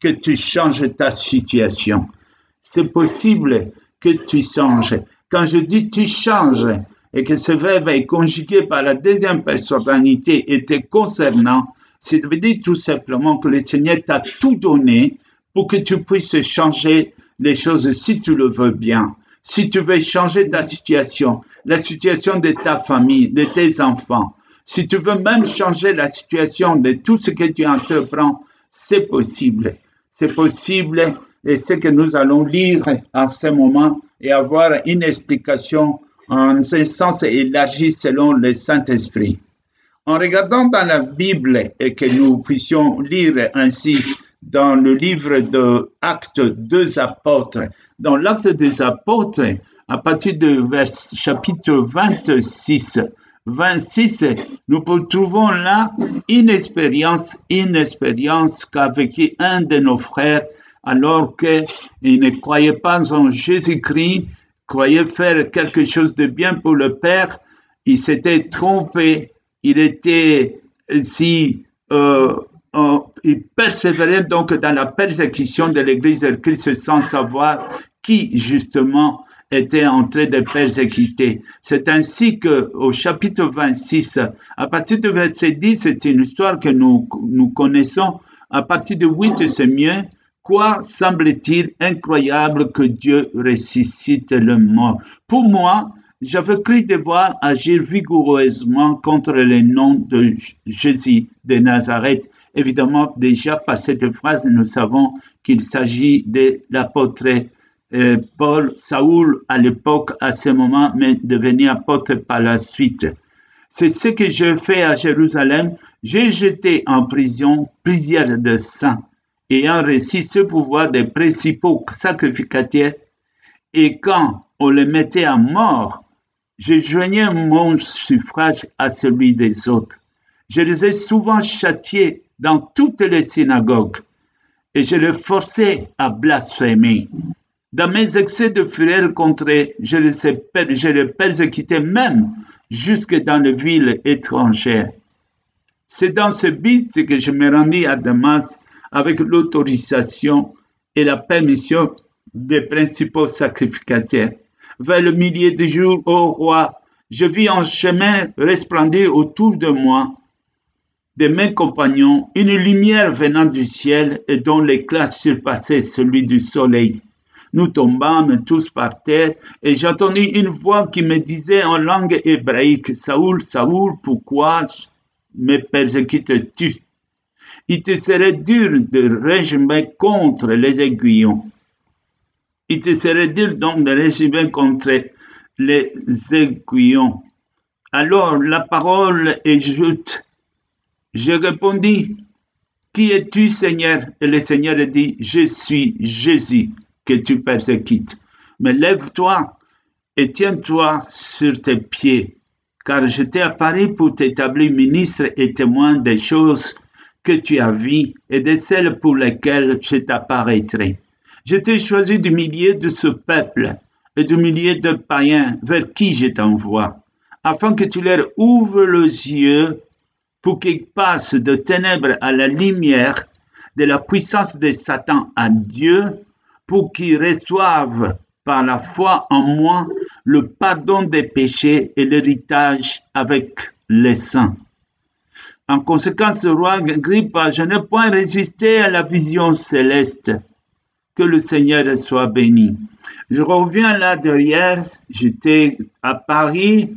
que tu changes ta situation. C'est possible que tu changes. Quand je dis tu changes et que ce verbe est conjugué par la deuxième personnalité et te concernant, c'est veut dire tout simplement que le Seigneur t'a tout donné pour que tu puisses changer les choses si tu le veux bien. Si tu veux changer ta situation, la situation de ta famille, de tes enfants, si tu veux même changer la situation de tout ce que tu entreprends, c'est possible. C'est possible et c'est que nous allons lire à ce moment et avoir une explication en un sens élargi selon le Saint-Esprit. En regardant dans la Bible et que nous puissions lire ainsi dans le livre de Actes des apôtres, dans l'acte des apôtres, à partir vers, chapitre 26, 26, nous trouvons là une expérience, une expérience qu'a vécu un de nos frères alors qu'il ne croyait pas en Jésus-Christ, croyait faire quelque chose de bien pour le Père, il s'était trompé, il était si euh, euh, il persévérait donc dans la persécution de l'Église de Christ sans savoir qui justement était en train de persécuter. C'est ainsi que au chapitre 26, à partir du verset 10, c'est une histoire que nous, nous connaissons. À partir de 8, c'est mieux. Quoi semble-t-il incroyable que Dieu ressuscite le mort? Pour moi, j'avais cru devoir agir vigoureusement contre le nom de Jésus de Nazareth. Évidemment, déjà par cette phrase, nous savons qu'il s'agit de l'apôtre Paul, Saoul à l'époque, à ce moment, mais devenu apôtre par la suite. C'est ce que j'ai fait à Jérusalem. J'ai jeté en prison plusieurs de saints ayant reçu ce pouvoir des principaux sacrificateurs. Et quand on les mettait à mort, je joignais mon suffrage à celui des autres. Je les ai souvent châtiés dans toutes les synagogues et je les forçais à blasphémer. Dans mes excès de fureur contre je les, je les persécutais même jusque dans les villes étrangères. C'est dans ce but que je me rendis à Damas avec l'autorisation et la permission des principaux sacrificateurs. Vers le milieu du jour, ô roi, je vis en chemin resplendir autour de moi de mes compagnons une lumière venant du ciel et dont l'éclat surpassait celui du soleil. Nous tombâmes tous par terre et j'entendis une voix qui me disait en langue hébraïque, Saoul, Saoul, pourquoi me persécutes-tu? Il te serait dur de régimer contre les aiguillons. Il te serait dur donc de régimer contre les aiguillons. Alors la parole est juste. Je répondis, Qui es-tu, Seigneur? Et le Seigneur dit, Je suis Jésus que tu persécutes. Mais lève-toi et tiens-toi sur tes pieds, car je t'ai apparu pour t'établir ministre et témoin des choses que tu as vues et de celles pour lesquelles je t'apparaîtrai. Je t'ai choisi du milieu de ce peuple et du milieu de païens vers qui je t'envoie, afin que tu leur ouvres les yeux pour qu'ils passent de ténèbres à la lumière, de la puissance de Satan à Dieu, pour qu'ils reçoivent par la foi en moi le pardon des péchés et l'héritage avec les saints. En conséquence, roi Agrippa, je n'ai point résisté à la vision céleste. Que le Seigneur soit béni. Je reviens là derrière, j'étais à Paris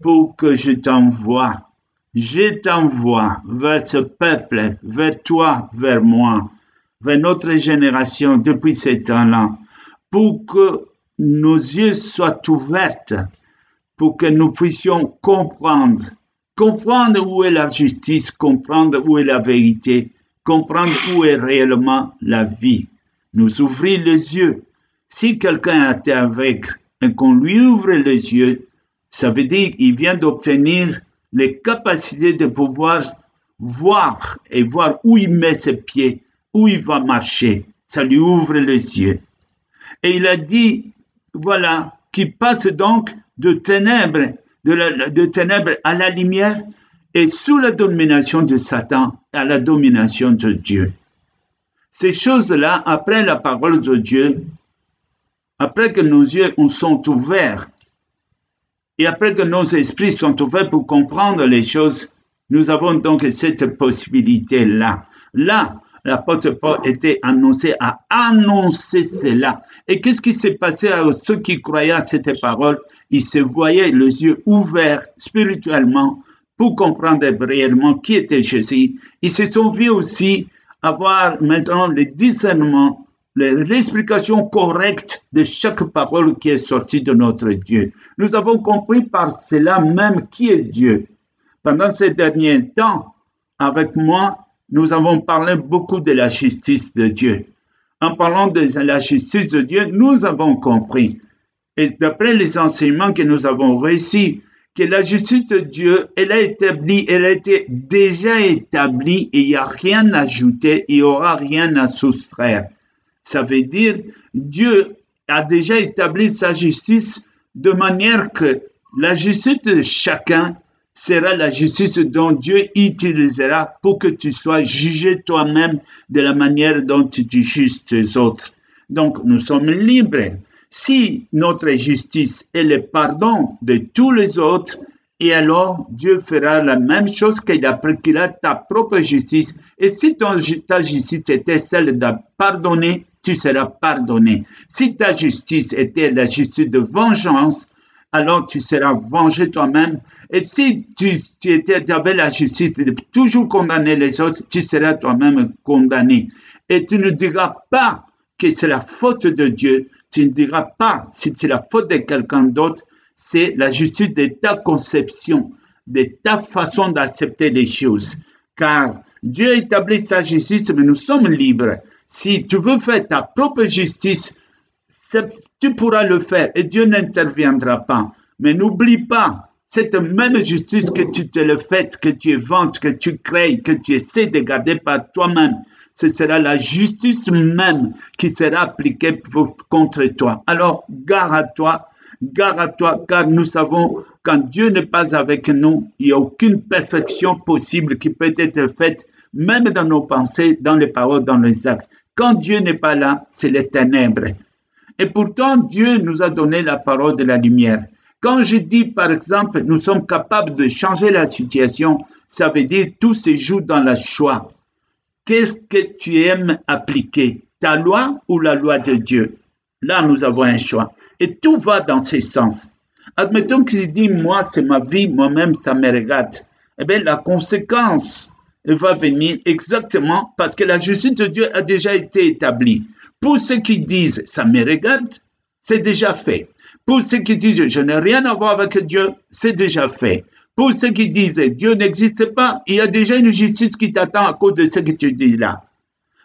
pour que je t'envoie. Je t'envoie vers ce peuple, vers toi, vers moi vers notre génération depuis ces temps-là, pour que nos yeux soient ouverts, pour que nous puissions comprendre, comprendre où est la justice, comprendre où est la vérité, comprendre où est réellement la vie. Nous ouvrir les yeux. Si quelqu'un est aveugle et qu'on lui ouvre les yeux, ça veut dire qu'il vient d'obtenir les capacités de pouvoir voir et voir où il met ses pieds, où il va marcher. Ça lui ouvre les yeux. Et il a dit, voilà, qui passe donc de ténèbres, de, de ténèbres à la lumière et sous la domination de Satan à la domination de Dieu. Ces choses-là, après la parole de Dieu, après que nos yeux sont ouverts, et après que nos esprits sont ouverts pour comprendre les choses, nous avons donc cette possibilité-là. Là, l'apôtre Paul était annoncé à annoncer cela. Et qu'est-ce qui s'est passé à ceux qui croyaient à cette parole? Ils se voyaient les yeux ouverts spirituellement pour comprendre réellement qui était Jésus. Ils se sont vus aussi avoir maintenant le discernement, l'explication correcte de chaque parole qui est sortie de notre Dieu. Nous avons compris par cela même qui est Dieu. Pendant ces derniers temps, avec moi, nous avons parlé beaucoup de la justice de Dieu. En parlant de la justice de Dieu, nous avons compris, et d'après les enseignements que nous avons réussi, que la justice de Dieu, elle a établi, elle a été déjà établie il n'y a rien à ajouter, il n'y aura rien à soustraire. Ça veut dire, Dieu a déjà établi sa justice de manière que la justice de chacun sera la justice dont Dieu utilisera pour que tu sois jugé toi-même de la manière dont tu juges les autres. Donc, nous sommes libres. Si notre justice est le pardon de tous les autres, et alors Dieu fera la même chose qu'il a pris ta propre justice. Et si ton, ta justice était celle de pardonner, tu seras pardonné. Si ta justice était la justice de vengeance, alors tu seras vengé toi-même. Et si tu, étais, avais la justice de toujours condamner les autres, tu seras toi-même condamné. Et tu ne diras pas que c'est la faute de Dieu. Tu ne diras pas si c'est la faute de quelqu'un d'autre. C'est la justice de ta conception, de ta façon d'accepter les choses. Car Dieu établit sa justice, mais nous sommes libres. Si tu veux faire ta propre justice, tu pourras le faire et Dieu n'interviendra pas. Mais n'oublie pas, cette même justice que tu te le fais, que tu inventes, que tu crées, que tu essaies de garder par toi-même, ce sera la justice même qui sera appliquée contre toi. Alors, gare à toi, gare à toi, car nous savons, quand Dieu n'est pas avec nous, il n'y a aucune perfection possible qui peut être faite, même dans nos pensées, dans les paroles, dans les actes. Quand Dieu n'est pas là, c'est les ténèbres. Et pourtant, Dieu nous a donné la parole de la lumière. Quand je dis, par exemple, nous sommes capables de changer la situation, ça veut dire tout se joue dans la choix. Qu'est-ce que tu aimes appliquer? Ta loi ou la loi de Dieu? Là, nous avons un choix. Et tout va dans ce sens. Admettons qu'il dit, moi, c'est ma vie, moi-même, ça me regarde. Eh bien, la conséquence va venir exactement parce que la justice de Dieu a déjà été établie. Pour ceux qui disent ça me regarde, c'est déjà fait. Pour ceux qui disent je n'ai rien à voir avec Dieu, c'est déjà fait. Pour ceux qui disent Dieu n'existe pas, il y a déjà une justice qui t'attend à cause de ce que tu dis là.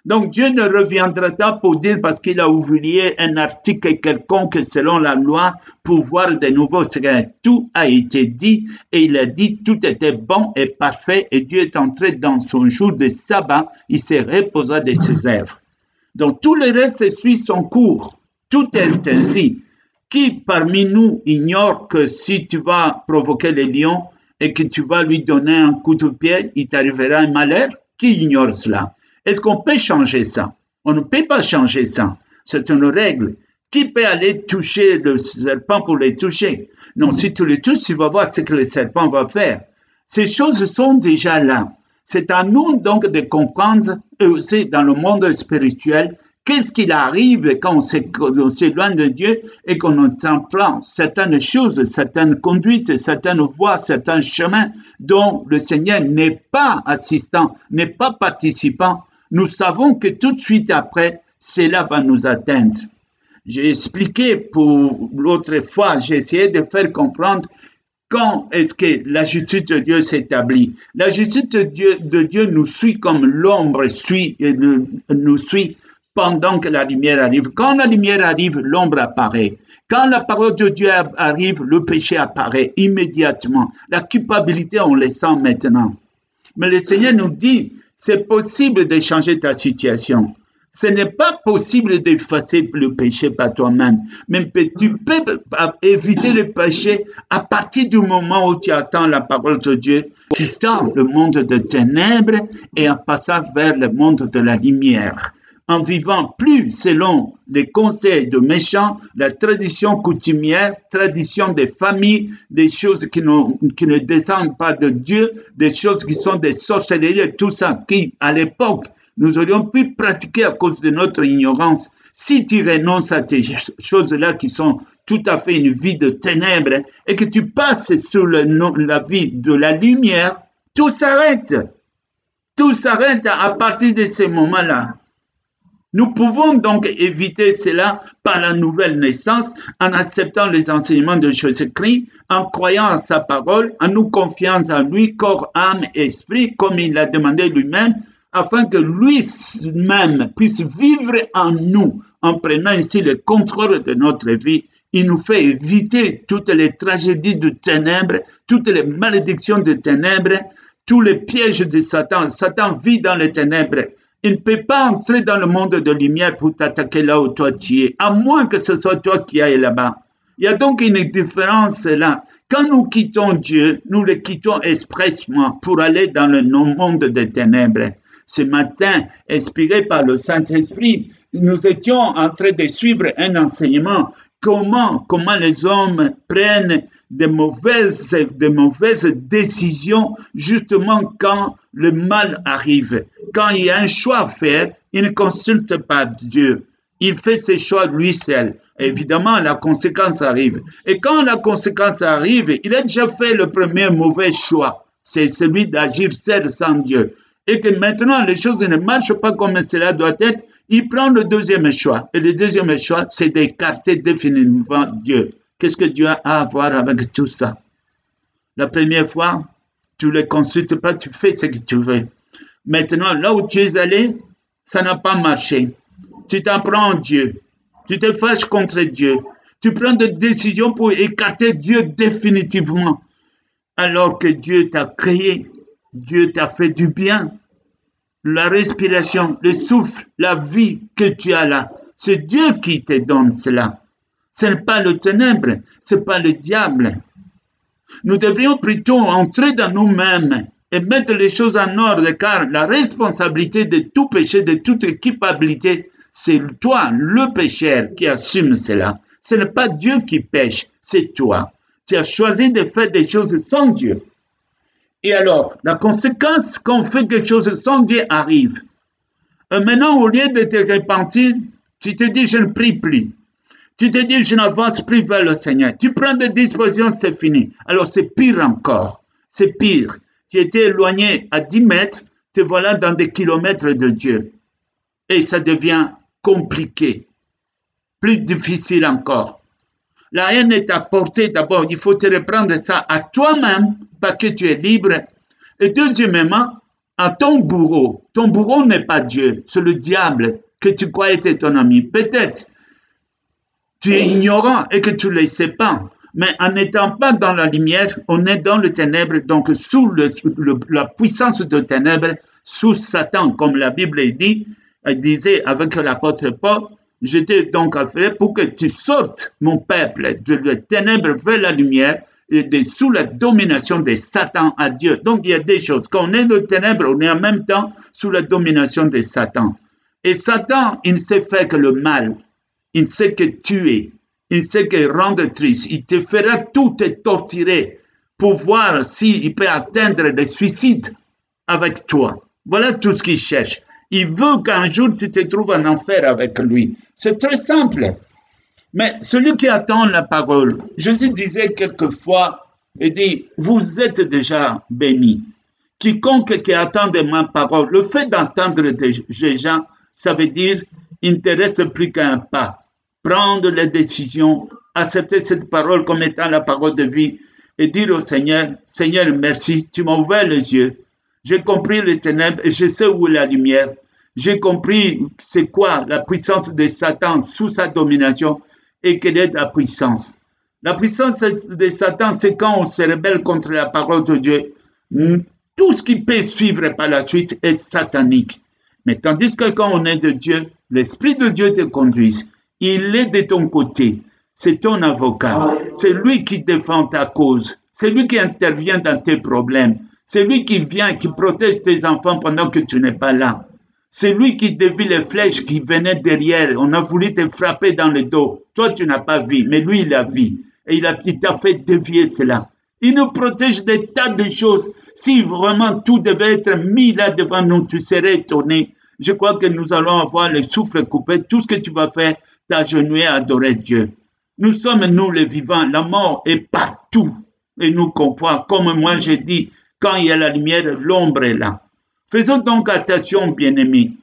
Donc Dieu ne reviendra pas pour dire parce qu'il a oublié un article quelconque selon la loi pour voir de nouveau ce que tout a été dit et il a dit tout était bon et parfait et Dieu est entré dans son jour de sabbat, il s'est reposé de ses œuvres. Donc tout le reste suit son cours. Tout est ainsi. Qui parmi nous ignore que si tu vas provoquer le lion et que tu vas lui donner un coup de pied, il t'arrivera un malheur? Qui ignore cela? Est-ce qu'on peut changer ça? On ne peut pas changer ça. C'est une règle. Qui peut aller toucher le serpent pour le toucher? Non, si tu le touches, tu vas voir ce que le serpent va faire. Ces choses sont déjà là. C'est à nous donc de comprendre aussi dans le monde spirituel qu'est-ce qu'il arrive quand on s'éloigne de Dieu et qu'on entreprend certaines choses, certaines conduites, certaines voies, certains chemins dont le Seigneur n'est pas assistant, n'est pas participant, nous savons que tout de suite après, cela va nous atteindre. J'ai expliqué pour l'autre fois, j'ai essayé de faire comprendre quand est-ce que la justice de Dieu s'établit. La justice de Dieu, de Dieu nous suit comme l'ombre suit, nous suit pendant que la lumière arrive. Quand la lumière arrive, l'ombre apparaît. Quand la parole de Dieu arrive, le péché apparaît immédiatement. La culpabilité, on le sent maintenant. Mais le Seigneur nous dit, c'est possible de changer ta situation. Ce n'est pas possible d'effacer le péché par toi-même, mais tu peux éviter le péché à partir du moment où tu attends la parole de Dieu, quittant le monde de ténèbres et en passant vers le monde de la lumière. En vivant plus selon les conseils de méchants, la tradition coutumière, tradition des familles, des choses qui, ne descendent pas de Dieu, des choses qui sont des sorcelleries, tout ça qui, à l'époque, nous aurions pu pratiquer à cause de notre ignorance. Si tu renonces à ces choses-là qui sont tout à fait une vie de ténèbres et que tu passes sur la vie de la lumière, tout s'arrête. Tout s'arrête à partir de ces moments-là. Nous pouvons donc éviter cela par la nouvelle naissance en acceptant les enseignements de Jésus-Christ, en croyant à sa parole, en nous confiant en lui, corps, âme, esprit, comme il l'a demandé lui-même, afin que lui-même puisse vivre en nous, en prenant ainsi le contrôle de notre vie. Il nous fait éviter toutes les tragédies de ténèbres, toutes les malédictions de ténèbres, tous les pièges de Satan. Satan vit dans les ténèbres. Il ne peut pas entrer dans le monde de lumière pour t'attaquer là où toi tu es, à moins que ce soit toi qui ailles là-bas. Il y a donc une différence là. Quand nous quittons Dieu, nous le quittons expressement pour aller dans le monde des ténèbres. Ce matin, inspiré par le Saint-Esprit, nous étions en train de suivre un enseignement comment, comment les hommes prennent de mauvaises, de mauvaises décisions justement quand le mal arrive. Quand il y a un choix à faire, il ne consulte pas Dieu. Il fait ses choix lui seul. Évidemment, la conséquence arrive. Et quand la conséquence arrive, il a déjà fait le premier mauvais choix. C'est celui d'agir seul sans Dieu. Et que maintenant, les choses ne marchent pas comme cela doit être. Il prend le deuxième choix. Et le deuxième choix, c'est d'écarter définitivement Dieu. Qu'est-ce que Dieu a à voir avec tout ça? La première fois, tu ne le consultes pas, tu fais ce que tu veux. Maintenant, là où tu es allé, ça n'a pas marché. Tu t'en prends en Dieu. Tu te fâches contre Dieu. Tu prends des décisions pour écarter Dieu définitivement. Alors que Dieu t'a créé, Dieu t'a fait du bien. La respiration, le souffle, la vie que tu as là, c'est Dieu qui te donne cela. Ce n'est pas le ténèbre, ce n'est pas le diable. Nous devrions plutôt entrer dans nous-mêmes et mettre les choses en ordre, car la responsabilité de tout péché, de toute culpabilité, c'est toi, le pécheur, qui assume cela. Ce n'est pas Dieu qui pêche, c'est toi. Tu as choisi de faire des choses sans Dieu. Et alors, la conséquence quand on fait quelque chose sans Dieu arrive. Et maintenant, au lieu de te repentir, tu te dis, je ne prie plus. Tu te dis, je n'avance plus vers le Seigneur. Tu prends des dispositions, c'est fini. Alors c'est pire encore. C'est pire. Tu étais éloigné à 10 mètres, te voilà dans des kilomètres de Dieu. Et ça devient compliqué. Plus difficile encore. La haine est à portée. D'abord, il faut te reprendre ça à toi-même parce que tu es libre. Et deuxièmement, à ton bourreau. Ton bourreau n'est pas Dieu, c'est le diable que tu crois être ton ami. Peut-être tu es ignorant et que tu ne le sais pas. Mais en n'étant pas dans la lumière, on est dans le ténèbre, donc sous la puissance de ténèbres, sous Satan, comme la Bible dit, elle disait avec l'apôtre Paul, j'étais donc affaire pour que tu sortes, mon peuple, de la ténèbre vers la lumière, sous la domination de Satan à Dieu. Donc il y a des choses. Quand on est dans le on est en même temps sous la domination de Satan. Et Satan, il ne sait faire que le mal il sait que tuer, il sait que rendre triste, il te fera tout te torturer pour voir s'il peut atteindre le suicide avec toi. Voilà tout ce qu'il cherche. Il veut qu'un jour tu te trouves en enfer avec lui. C'est très simple. Mais celui qui attend la parole, Jésus disait quelquefois, il dit, vous êtes déjà bénis. Quiconque qui attend de ma parole, le fait d'entendre des gens, ça veut dire, il ne te reste plus qu'un pas prendre les décisions, accepter cette parole comme étant la parole de vie et dire au Seigneur, Seigneur, merci, tu m'as ouvert les yeux. J'ai compris les ténèbres et je sais où est la lumière. J'ai compris c'est quoi la puissance de Satan sous sa domination et quelle est la puissance. La puissance de Satan, c'est quand on se rebelle contre la parole de Dieu. Tout ce qui peut suivre par la suite est satanique. Mais tandis que quand on est de Dieu, l'Esprit de Dieu te conduit. Il est de ton côté. C'est ton avocat. C'est lui qui défend ta cause. C'est lui qui intervient dans tes problèmes. C'est lui qui vient, qui protège tes enfants pendant que tu n'es pas là. C'est lui qui dévie les flèches qui venaient derrière. On a voulu te frapper dans le dos. Toi, tu n'as pas vu, mais lui, il a vu. Et il, t'a fait dévier cela. Il nous protège des tas de choses. Si vraiment tout devait être mis là devant nous, tu serais étonné. Je crois que nous allons avoir le souffle coupé. Tout ce que tu vas faire, t'agenouiller adorer Dieu. Nous sommes, nous, les vivants. La mort est partout. Et nous comprenons. Comme moi, j'ai dit, quand il y a la lumière, l'ombre est là. Faisons donc attention, bien-aimés.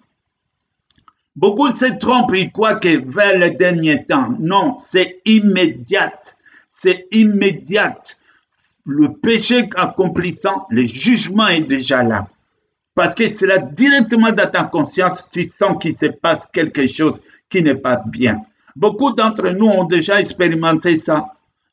Beaucoup se trompent, ils croient que vers le dernier temps. Non, c'est immédiat. C'est immédiat. Le péché accomplissant, le jugement est déjà là. Parce que c'est là directement dans ta conscience, tu sens qu'il se passe quelque chose qui n'est pas bien. Beaucoup d'entre nous ont déjà expérimenté ça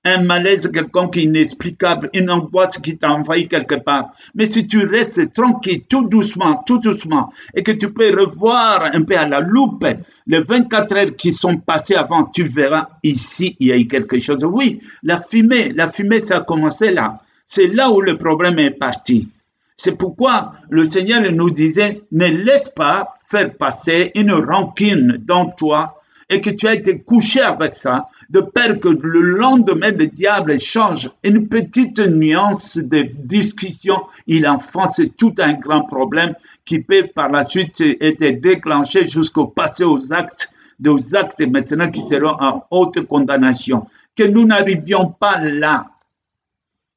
un malaise quelconque inexplicable, une angoisse qui t'a envahi quelque part. Mais si tu restes tranquille, tout doucement, tout doucement, et que tu peux revoir un peu à la loupe les 24 heures qui sont passées avant, tu verras ici, il y a eu quelque chose. Oui, la fumée, la fumée, ça a commencé là. C'est là où le problème est parti. C'est pourquoi le Seigneur nous disait, ne laisse pas faire passer une rancune dans toi et que tu as été couché avec ça, de peur que le lendemain, le diable change une petite nuance de discussion, il enfonce tout un grand problème qui peut par la suite être déclenché jusqu'au passé aux actes, des actes maintenant qui seront en haute condamnation. Que nous n'arrivions pas là.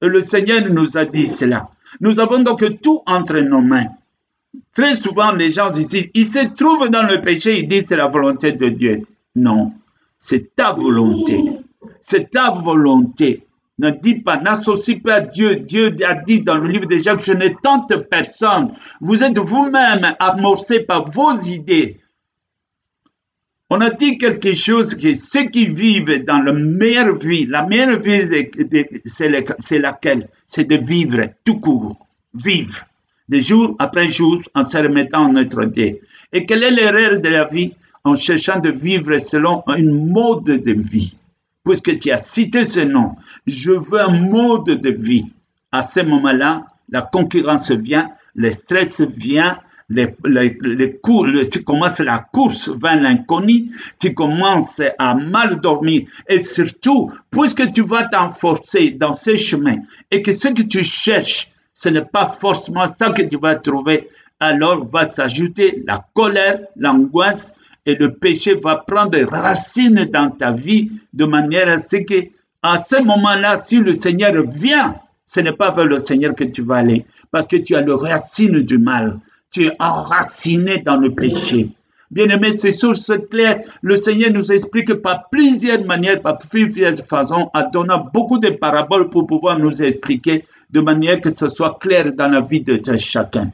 Et le Seigneur nous a dit cela. Nous avons donc tout entre nos mains. Très souvent, les gens disent, ils se trouvent dans le péché, ils disent c'est la volonté de Dieu. Non, c'est ta volonté. C'est ta volonté. Ne dis pas, n'associe pas Dieu. Dieu a dit dans le livre de Jacques, je ne tente personne. Vous êtes vous-même amorcé par vos idées. On a dit quelque chose que ceux qui vivent dans la meilleure vie, la meilleure vie, c'est laquelle? C'est de vivre tout court. Vivre. De jour après jour en se remettant en notre Dieu. Et quelle est l'erreur de la vie? En cherchant de vivre selon un mode de vie. Puisque tu as cité ce nom, je veux un mode de vie. À ce moment-là, la concurrence vient, le stress vient, les, les, tu commences la course vers l'inconnu, tu commences à mal dormir et surtout, puisque tu vas t'enforcer dans ces chemins et que ce que tu cherches, ce n'est pas forcément ça que tu vas trouver, alors va s'ajouter la colère, l'angoisse, et le péché va prendre racine dans ta vie de manière à ce que, à ce moment-là, si le Seigneur vient, ce n'est pas vers le Seigneur que tu vas aller, parce que tu as le racine du mal. Tu es enraciné dans le péché. Bien-aimé, c'est source claire. Le Seigneur nous explique par plusieurs manières, par plusieurs façons, en donnant beaucoup de paraboles pour pouvoir nous expliquer de manière que ce soit clair dans la vie de chacun.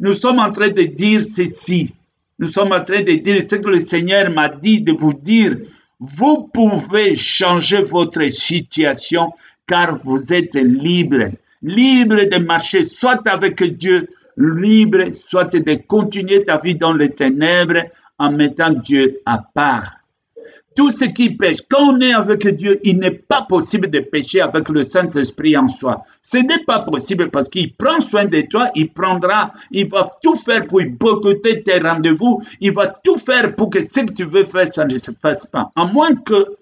Nous sommes en train de dire ceci. Nous sommes en train de dire ce que le Seigneur m'a dit de vous dire. Vous pouvez changer votre situation car vous êtes libre. Libre de marcher soit avec Dieu, libre soit de continuer ta vie dans les ténèbres en mettant Dieu à part tout ce qui pêche. Quand on est avec Dieu, il n'est pas possible de pécher avec le Saint-Esprit en soi. Ce n'est pas possible parce qu'il prend soin de toi, il prendra, il va tout faire pour boycotter tes rendez-vous, il va tout faire pour que ce que tu veux faire, ça ne se fasse pas. À moins que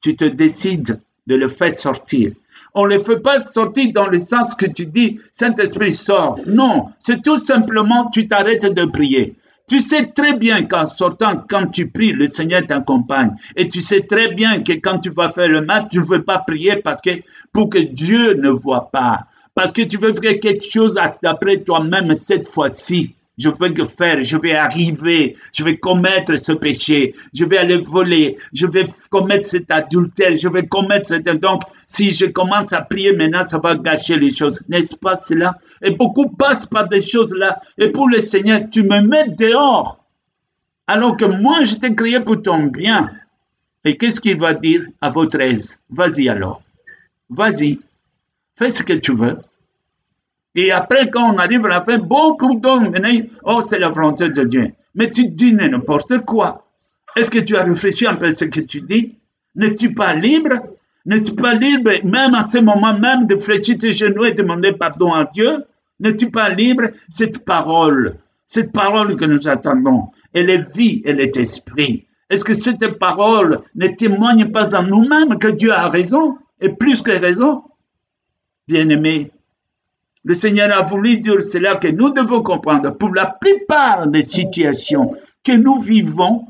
tu te décides de le faire sortir. On ne le fait pas sortir dans le sens que tu dis, Saint-Esprit sort. Non, c'est tout simplement, tu t'arrêtes de prier. Tu sais très bien qu'en sortant, quand tu pries, le Seigneur t'accompagne. Et tu sais très bien que quand tu vas faire le mat, tu ne veux pas prier parce que pour que Dieu ne voit pas. Parce que tu veux faire quelque chose d'après toi-même cette fois-ci je veux faire, je vais arriver, je vais commettre ce péché, je vais aller voler, je vais commettre cet adultère, je vais commettre cet... Donc, si je commence à prier maintenant, ça va gâcher les choses. N'est-ce pas cela? Et beaucoup passent par des choses là. Et pour le Seigneur, tu me mets dehors. Alors que moi, je t'ai créé pour ton bien. Et qu'est-ce qu'il va dire à votre aise? Vas-y alors. Vas-y. Fais ce que tu veux. Et après, quand on arrive à la fin, beaucoup d'hommes oh, c'est la volonté de Dieu. Mais tu dis n'importe quoi. Est-ce que tu as réfléchi un peu à ce que tu dis? N'es-tu pas libre? N'es-tu pas libre, même à ce moment même, de fléchir tes genoux et demander pardon à Dieu? N'es-tu pas libre? Cette parole, Cette parole que nous attendons, elle est vie, elle est esprit. Est-ce que cette parole ne témoigne pas en nous-mêmes que Dieu a raison? Et plus que raison? Bien-aimés, le Seigneur a voulu dire cela que nous devons comprendre. Pour la plupart des situations que nous vivons,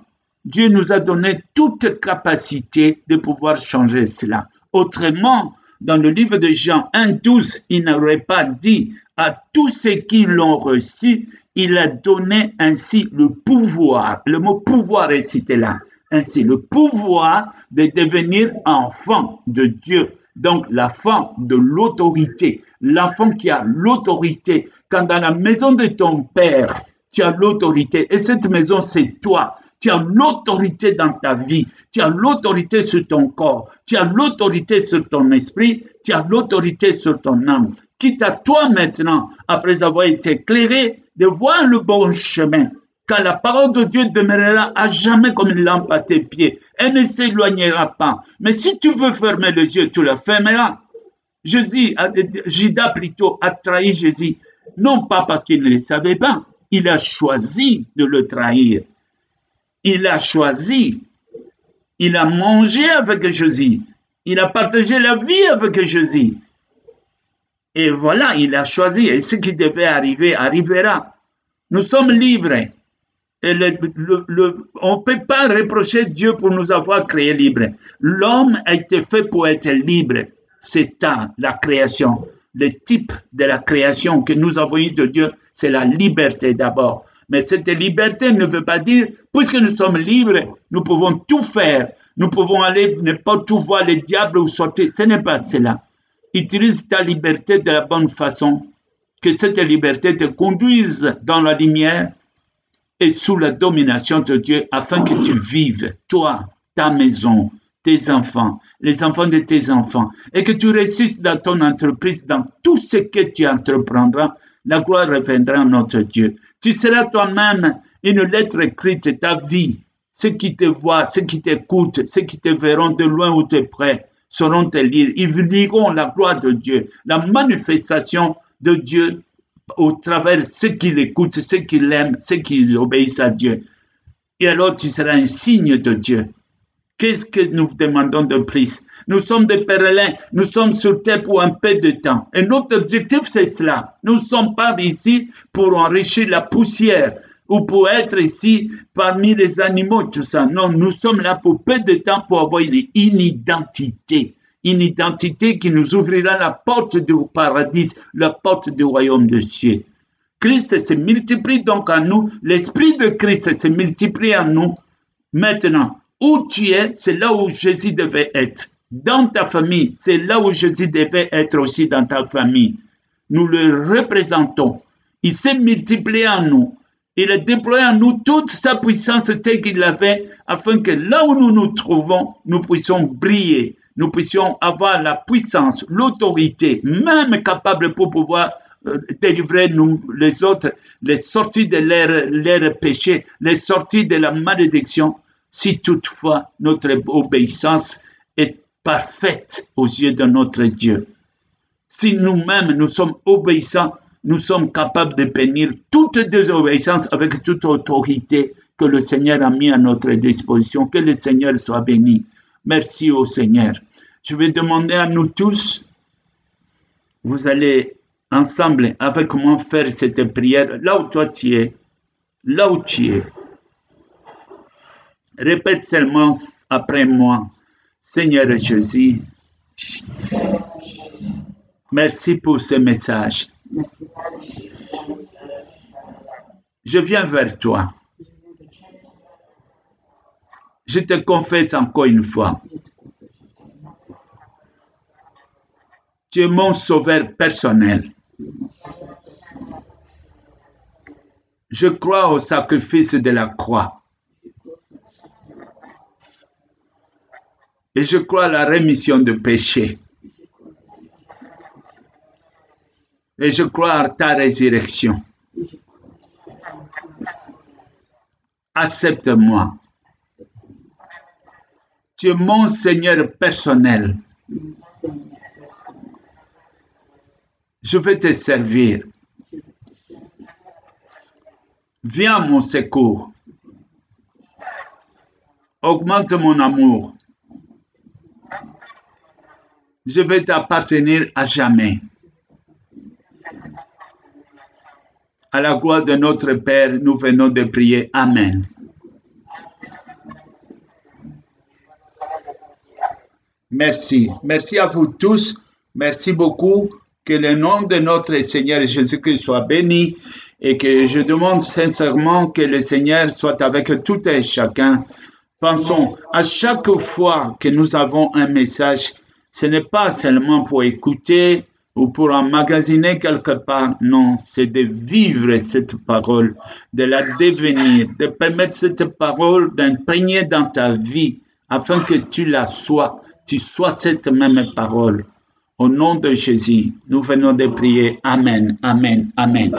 Dieu nous a donné toute capacité de pouvoir changer cela. Autrement, dans le livre de Jean 1.12, il n'aurait pas dit à tous ceux qui l'ont reçu, il a donné ainsi le pouvoir. Le mot pouvoir est cité là. Ainsi, le pouvoir de devenir enfant de Dieu. Donc, l'enfant de l'autorité. L'enfant qui a l'autorité. Quand dans la maison de ton père, tu as l'autorité. Et cette maison, c'est toi. Tu as l'autorité dans ta vie. Tu as l'autorité sur ton corps. Tu as l'autorité sur ton esprit. Tu as l'autorité sur ton âme. Quitte à toi maintenant, après avoir été éclairé, de voir le bon chemin. Car la parole de Dieu demeurera à jamais comme une lampe à tes pieds. Elle ne s'éloignera pas. Mais si tu veux fermer les yeux, tu la fermeras. Jésus, Judas plutôt, a trahi Jésus. Non pas parce qu'il ne le savait pas. Il a choisi de le trahir. Il a choisi. Il a mangé avec Jésus. Il a partagé la vie avec Jésus. Et voilà, il a choisi. Et ce qui devait arriver arrivera. Nous sommes libres. On ne peut pas reprocher Dieu pour nous avoir créés libres. L'homme a été fait pour être libre. C'est ça, la création. Le type de la création que nous avons eu de Dieu, c'est la liberté d'abord. Mais cette liberté ne veut pas dire, puisque nous sommes libres, nous pouvons tout faire. Nous pouvons aller n'importe où voir les diables ou sortir. Ce n'est pas cela. Utilise ta liberté de la bonne façon. Que cette liberté te conduise dans la lumière et sous la domination de Dieu afin que tu vives, toi, ta maison, tes enfants, les enfants de tes enfants, et que tu réussisses dans ton entreprise, dans tout ce que tu entreprendras, la gloire reviendra à notre Dieu. Tu seras toi-même une lettre écrite de ta vie. Ceux qui te voient, ceux qui t'écoutent, ceux qui te verront de loin ou de près seront te lire. Ils liront la gloire de Dieu, la manifestation de Dieu au travers ceux qui l'écoutent, ceux qui l'aiment, ceux qui obéissent à Dieu. Et alors tu seras un signe de Dieu. Qu'est-ce que nous demandons de plus? Nous sommes des pèlerins, nous sommes sur terre pour un peu de temps. Et notre objectif, c'est cela. Nous ne sommes pas ici pour enrichir la poussière ou pour être ici parmi les animaux, tout ça. Non, nous sommes là pour peu de temps pour avoir une identité une identité qui nous ouvrira la porte du paradis, la porte du royaume de cieux. Christ se multiplie donc en nous, l'Esprit de Christ se multiplie en nous. Maintenant, où tu es, c'est là où Jésus devait être. Dans ta famille, c'est là où Jésus devait être aussi dans ta famille. Nous le représentons. Il s'est multiplié en nous. Il a déployé en nous toute sa puissance telle qu'il l'avait, afin que là où nous nous trouvons, nous puissions briller, nous puissions avoir la puissance, l'autorité, même capable pour pouvoir euh, délivrer nous, les autres, les sorties de leur, leur péché, les sorties de la malédiction, si toutefois notre obéissance est parfaite aux yeux de notre Dieu. Si nous-mêmes nous sommes obéissants, nous sommes capables de bénir toute désobéissance avec toute autorité que le Seigneur a mis à notre disposition. Que le Seigneur soit béni. Merci au Seigneur. Je vais demander à nous tous, vous allez ensemble avec moi faire cette prière là où toi tu es, là où tu es. Répète seulement après moi, Seigneur Jésus, merci pour ce message. Je viens vers toi. Je te confesse encore une fois Tu es mon sauveur personnel. Je crois au sacrifice de la croix. Et je crois à la rémission de péché. Et je crois à ta résurrection. Accepte-moi. Tu es mon Seigneur personnel. Je vais te servir. Viens mon secours. Augmente mon amour. Je vais t'appartenir à jamais. À la gloire de notre Père, nous venons de prier. Amen. Merci. Merci à vous tous. Merci beaucoup. Que le nom de notre Seigneur Jésus-Christ soit béni et que je demande sincèrement que le Seigneur soit avec tout et chacun. Pensons, à chaque fois que nous avons un message, ce n'est pas seulement pour écouter ou pour emmagasiner quelque part, non, c'est de vivre cette parole, de la devenir, de permettre cette parole d'imprégner dans ta vie afin que tu la sois, tu sois cette même parole. Au nom de Jésus, nous venons de prier. Amen, Amen, Amen.